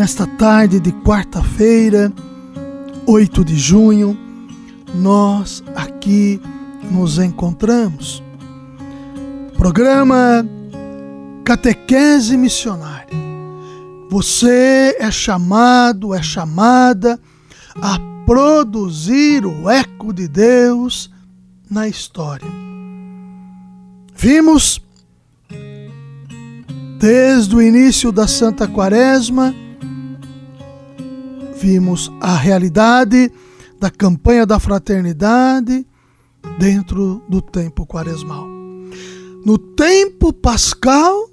nesta tarde de quarta-feira, 8 de junho, nós aqui nos encontramos. Programa Catequese Missionária. Você é chamado, é chamada a produzir o eco de Deus na história. Vimos desde o início da Santa Quaresma, vimos a realidade da campanha da fraternidade dentro do tempo quaresmal. No tempo pascal,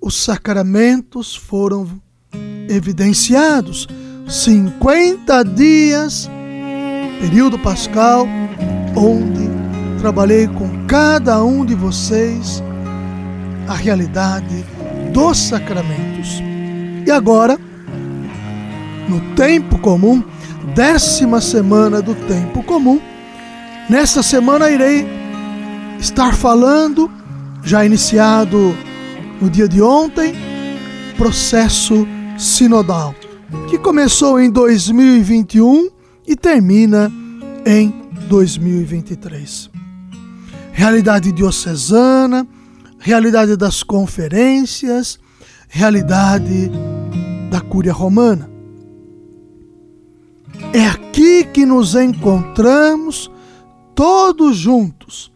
os sacramentos foram evidenciados. 50 dias, período pascal, onde trabalhei com cada um de vocês a realidade dos sacramentos. E agora, no tempo comum, décima semana do tempo comum, nesta semana irei estar falando, já iniciado no dia de ontem, processo sinodal, que começou em 2021 e termina em 2023. Realidade diocesana, realidade das conferências, realidade da Cúria Romana. É aqui que nos encontramos todos juntos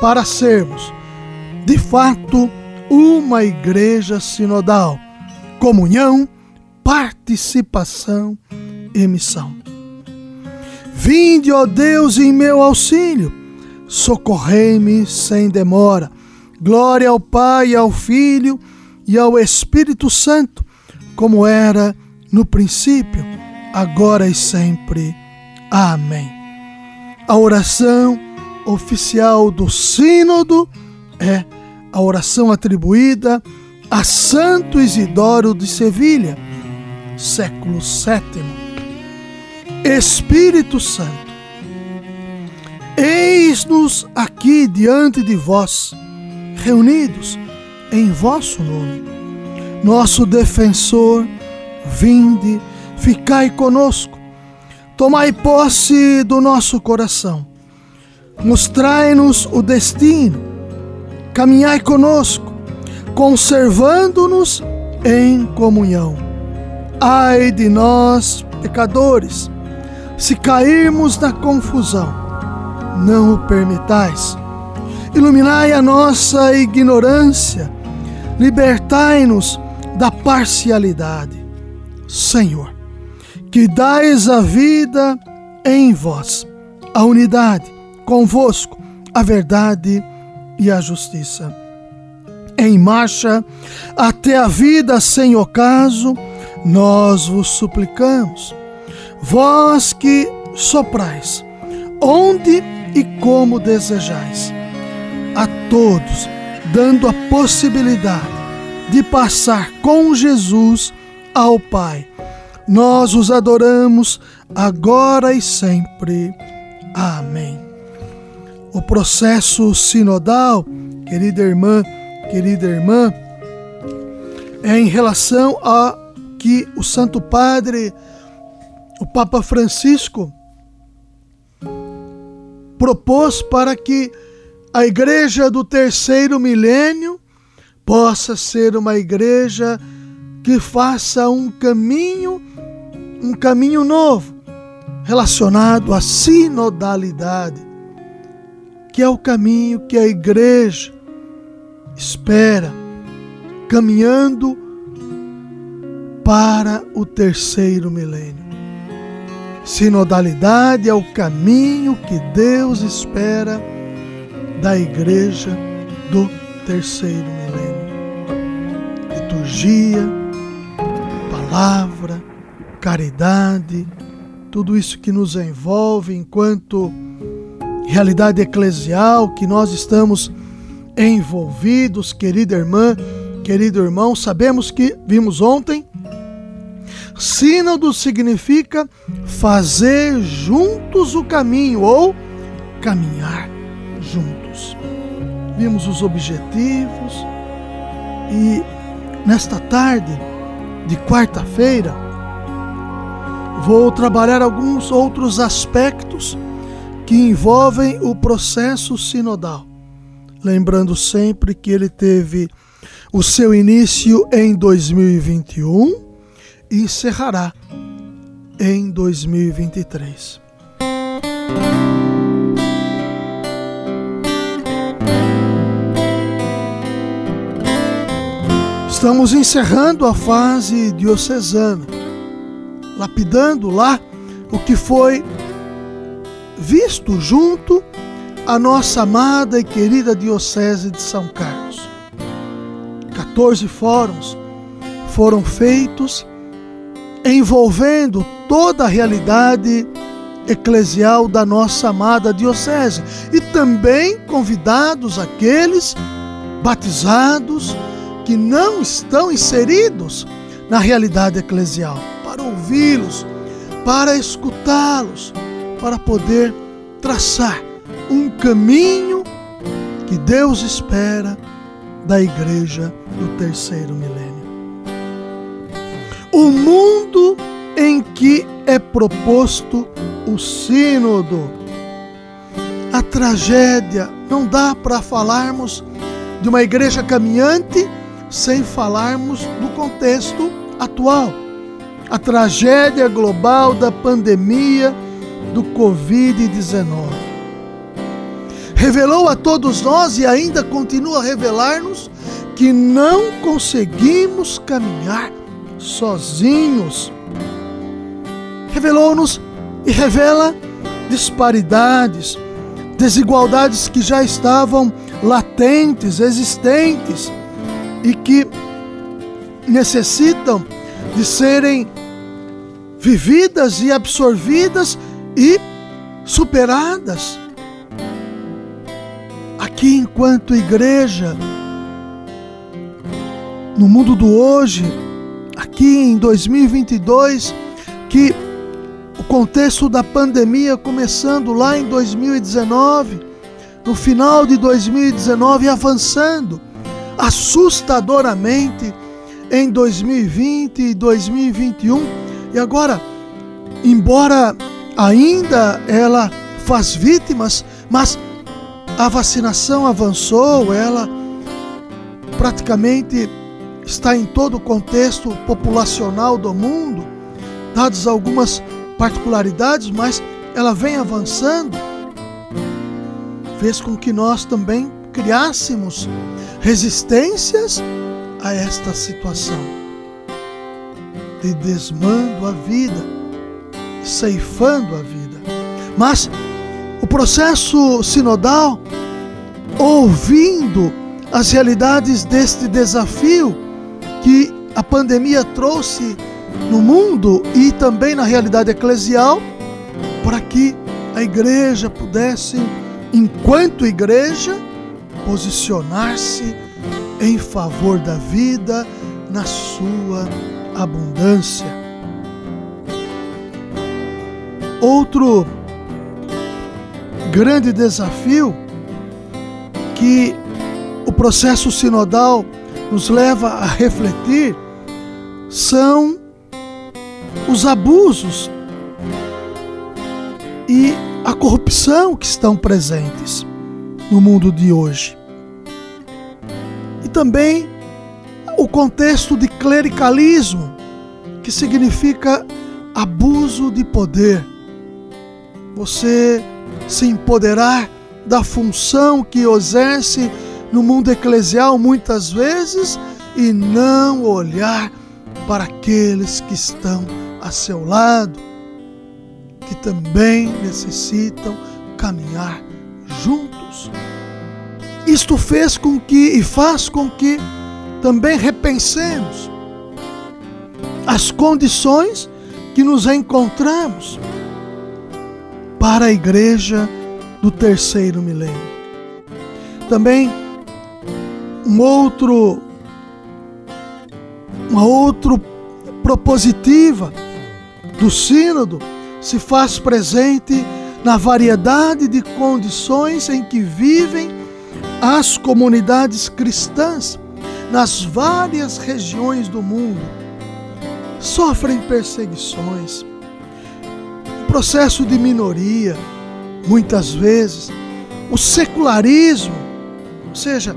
para sermos, de fato, uma igreja sinodal, comunhão, participação e missão. Vinde, ó Deus, em meu auxílio, socorrei-me sem demora. Glória ao Pai, ao Filho e ao Espírito Santo, como era no princípio, agora e sempre. Amém. A oração oficial do Sínodo é a oração atribuída a Santo Isidoro de Sevilha, século VII. Espírito Santo, eis-nos aqui diante de vós, reunidos em vosso nome. Nosso defensor, vinde, ficai conosco, tomai posse do nosso coração, mostrai-nos o destino, caminhai conosco, conservando-nos em comunhão. Ai de nós, pecadores, se cairmos na confusão, não o permitais. Iluminai a nossa ignorância, libertai-nos da parcialidade. Senhor, que dais a vida em vós, a unidade, convosco, a verdade e a justiça. Em marcha até a vida sem ocaso, nós vos suplicamos. Vós que soprais, onde e como desejais, a todos, dando a possibilidade de passar com Jesus ao Pai. Nós os adoramos agora e sempre. Amém. O processo sinodal, querida irmã, querida irmã, é em relação a que o Santo Padre, o Papa Francisco, propôs para que a igreja do terceiro milênio possa ser uma igreja que faça um caminho, um caminho novo, relacionado à sinodalidade, que é o caminho que a igreja espera, caminhando para o terceiro milênio. Sinodalidade é o caminho que Deus espera da igreja do terceiro milênio. Liturgia, palavra, caridade, tudo isso que nos envolve enquanto realidade eclesial que nós estamos envolvidos, querida irmã, querido irmão, sabemos que vimos ontem Sínodo significa fazer juntos o caminho ou caminhar juntos. Vimos os objetivos e nesta tarde de quarta-feira vou trabalhar alguns outros aspectos que envolvem o processo sinodal. Lembrando sempre que ele teve o seu início em 2021 e encerrará em 2023. Estamos encerrando a fase diocesana, lapidando lá o que foi visto junto à nossa amada e querida Diocese de São Carlos. 14 fóruns foram feitos envolvendo toda a realidade eclesial da nossa amada diocese e também convidados aqueles batizados que não estão inseridos na realidade eclesial para ouvi-los, para escutá-los, para poder traçar um caminho que Deus espera da igreja do terceiro milênio o mundo em que é proposto o sínodo. A tragédia, não dá para falarmos de uma igreja caminhante sem falarmos do contexto atual. A tragédia global da pandemia do Covid-19. Revelou a todos nós e ainda continua a revelar-nos que não conseguimos caminhar sozinhos. Revelou-nos e revela disparidades, desigualdades que já estavam latentes, existentes e que necessitam de serem vividas e absorvidas e superadas. Aqui, enquanto igreja, no mundo do hoje, aqui em 2022 que o contexto da pandemia começando lá em 2019, no final de 2019 avançando assustadoramente em 2020 e 2021 e agora embora ainda ela faz vítimas, mas a vacinação avançou, ela praticamente está em todo o contexto populacional do mundo, dadas algumas particularidades, mas ela vem avançando, fez com que nós também criássemos resistências a esta situação de desmando a vida, ceifando a vida. Mas o processo sinodal, ouvindo as realidades deste desafio, que a pandemia trouxe no mundo e também na realidade eclesial, para que a igreja pudesse, enquanto igreja, posicionar-se em favor da vida na sua abundância. Outro grande desafio que o processo sinodal nos leva a refletir são os abusos e a corrupção que estão presentes no mundo de hoje. E também o contexto de clericalismo, que significa abuso de poder. Você se empoderar da função que exerce no mundo eclesial muitas vezes e não olhar para aqueles que estão a seu lado, que também necessitam caminhar juntos. Isto fez com que e faz com que também repensemos as condições que nos encontramos para a igreja do terceiro milênio. Também um outro uma outra propositiva do sínodo se faz presente na variedade de condições em que vivem as comunidades cristãs nas várias regiões do mundo. Sofrem perseguições, processo de minoria, muitas vezes, o secularismo, ou seja,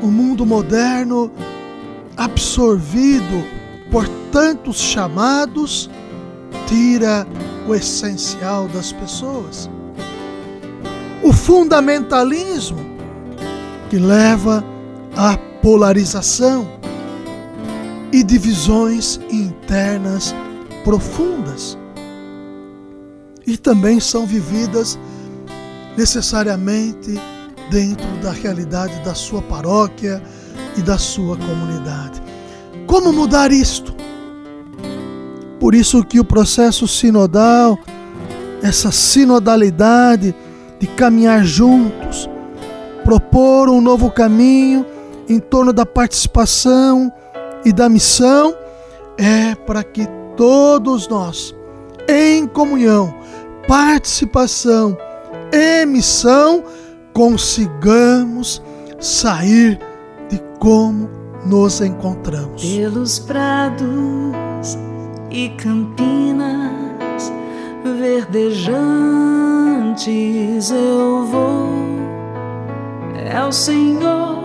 o mundo moderno absorvido por tantos chamados, tira o essencial das pessoas. O fundamentalismo, que leva à polarização e divisões internas profundas. E também são vividas necessariamente dentro da realidade da sua paróquia e da sua comunidade. Como mudar isto? Por isso que o processo sinodal, essa sinodalidade de caminhar juntos, propor um novo caminho em torno da participação e da missão, é para que todos nós, em comunhão, participação e missão, consigamos sair de como nos encontramos. Pelos prados e campinas verdejantes eu vou. É o Senhor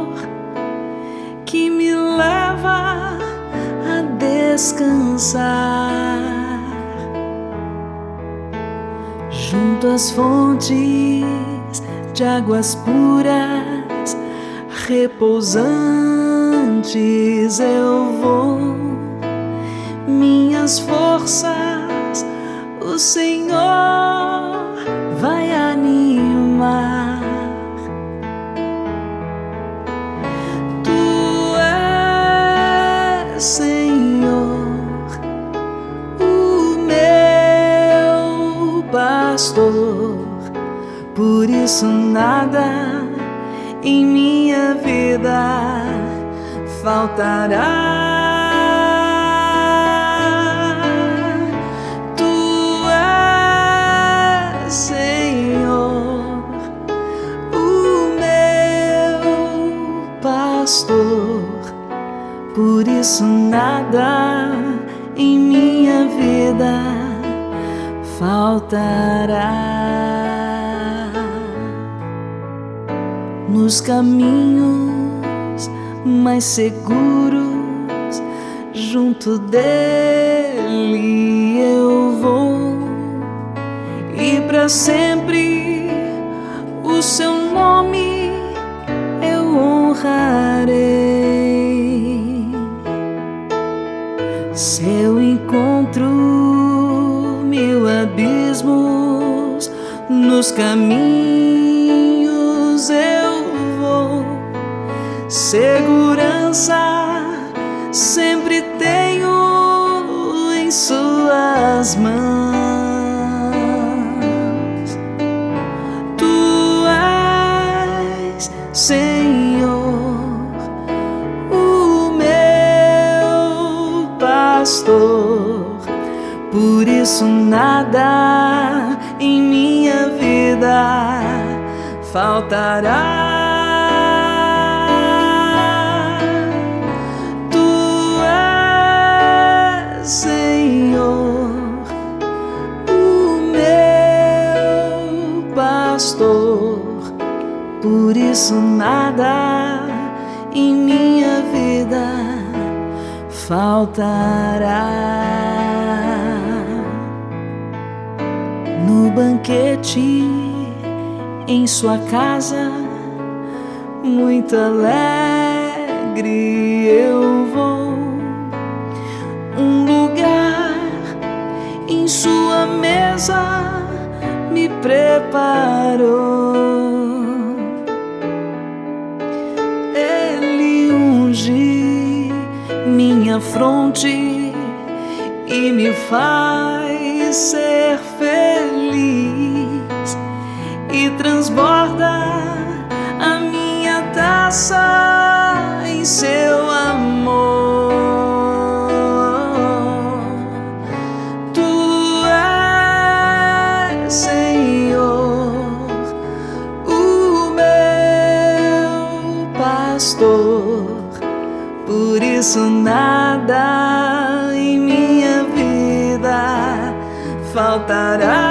descansar. Junto às fontes de águas puras, repousantes eu vou. Minhas forças, o Senhor pastor, por isso nada em minha vida faltará. por isso nada em minha vida faltará. Nos caminhos mais seguros, junto dele eu vou, e para sempre o seu nome eu honrarei. Nos caminhos eu vou. Segurança sempre tenho em suas mãos. Tu és Senhor. pastor, por isso nada vida faltará. Senhor, o meu pastor, por isso nada em minha vida faltará. No banquete em sua casa, muito alegre eu vou. Um lugar em sua mesa me preparou. minha fronte e me faz ser feliz transborda a minha taça em seu amor. Tu és, Senhor, o meu pastor, por isso nada em minha vida faltará.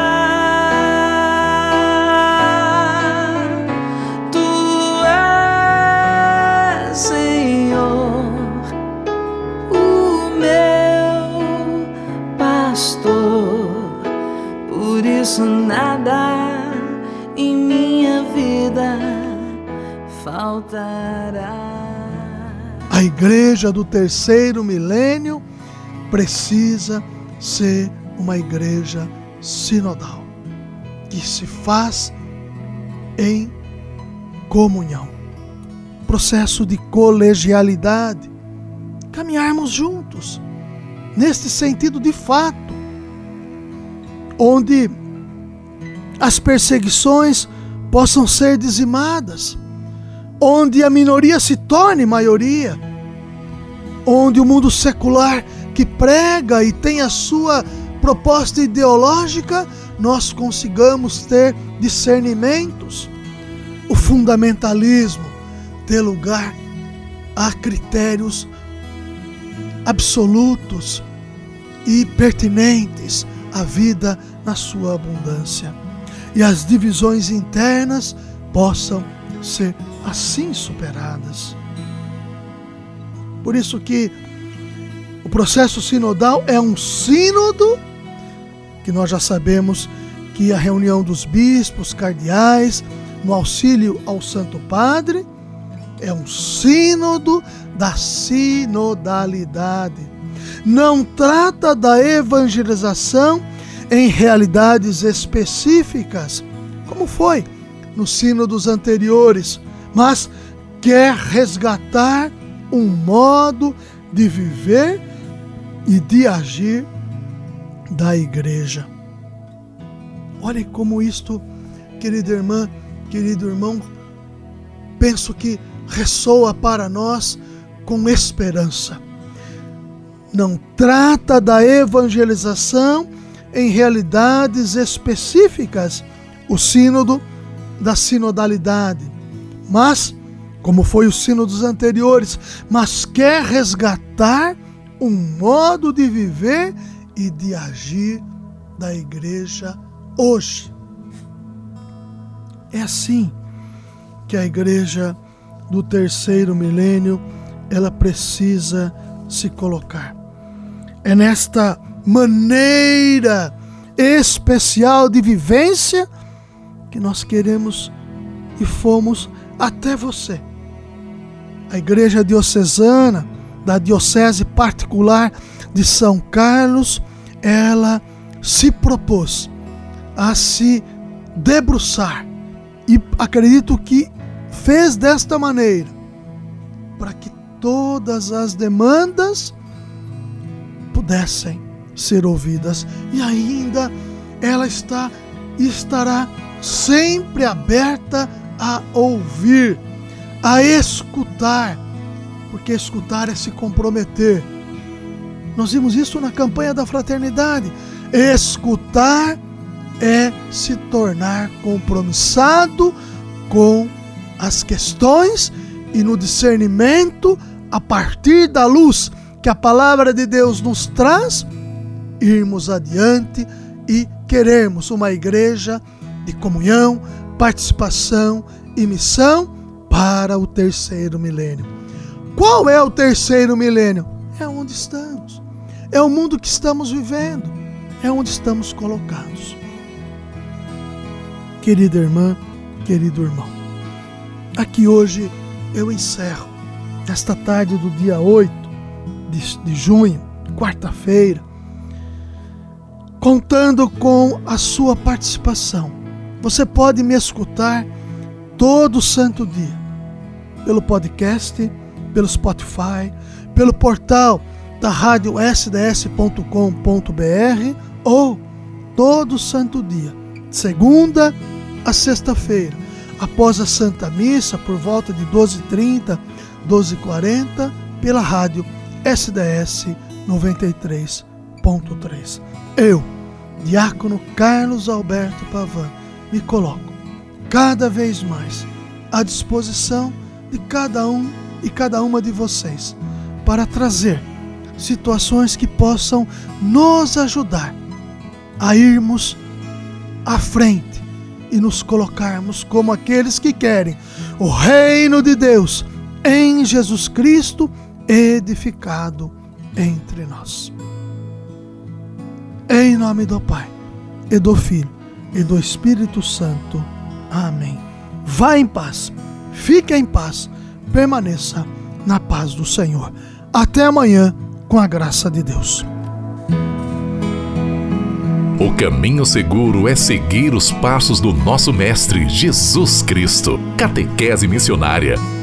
A igreja do terceiro milênio precisa ser uma igreja sinodal, que se faz em comunhão. Processo de colegialidade. Caminharmos juntos, neste sentido de fato, onde as perseguições possam ser dizimadas, onde a minoria se torne maioria, onde o mundo secular que prega e tem a sua proposta ideológica, nós consigamos ter discernimentos. O fundamentalismo dê lugar a critérios absolutos e pertinentes à vida na sua abundância. E as divisões internas possam ser assim superadas. Por isso que o processo sinodal é um sínodo que nós já sabemos que a reunião dos bispos, cardeais, no auxílio ao Santo Padre, é um sínodo da sinodalidade. Não trata da evangelização em realidades específicas, como foi nos sínodos anteriores, mas quer resgatar um modo de viver e de agir da igreja. Olhe como isto, querida irmã, querido irmão, penso que ressoa para nós com esperança. Não trata da evangelização em realidades específicas, o sínodo da sinodalidade, mas, como foi o sínodo dos anteriores, mas quer resgatar um modo de viver e de agir da igreja hoje. É assim que a igreja do terceiro milênio ela precisa se colocar. É nesta maneira especial de vivência que nós queremos e fomos até você. A igreja diocesana da diocese particular de São Carlos, ela se propôs a se debruçar e acredito que fez desta maneira para que todas as demandas pudessem ser ouvidas e ainda ela está estará sempre aberta a ouvir, a escutar, porque escutar é se comprometer. Nós vimos isso na campanha da fraternidade. Escutar é se tornar compromissado com as questões e no discernimento a partir da luz que a palavra de Deus nos traz, irmos adiante e queremos uma igreja de comunhão, participação e missão para o terceiro milênio. Qual é o terceiro milênio? É onde estamos. É o mundo que estamos vivendo. É onde estamos colocados. Querida irmã, querido irmão, aqui hoje eu encerro, nesta tarde do dia 8 de, de junho, quarta-feira, contando com a sua participação. Você pode me escutar todo santo dia, pelo podcast, pelo Spotify, pelo portal da rádio sds.com.br ou todo santo dia, segunda a sexta-feira, após a Santa Missa, por volta de 12h30, 12h40, pela rádio SDS 93.3. Eu, Diácono Carlos Alberto Pavan, me coloco cada vez mais à disposição de cada um e cada uma de vocês para trazer situações que possam nos ajudar a irmos à frente e nos colocarmos como aqueles que querem o reino de Deus em Jesus Cristo edificado entre nós. Em nome do Pai, e do Filho, e do Espírito Santo. Amém. Vá em paz, fique em paz, permaneça na paz do Senhor. Até amanhã, com a graça de Deus. O caminho seguro é seguir os passos do nosso Mestre Jesus Cristo. Catequese Missionária.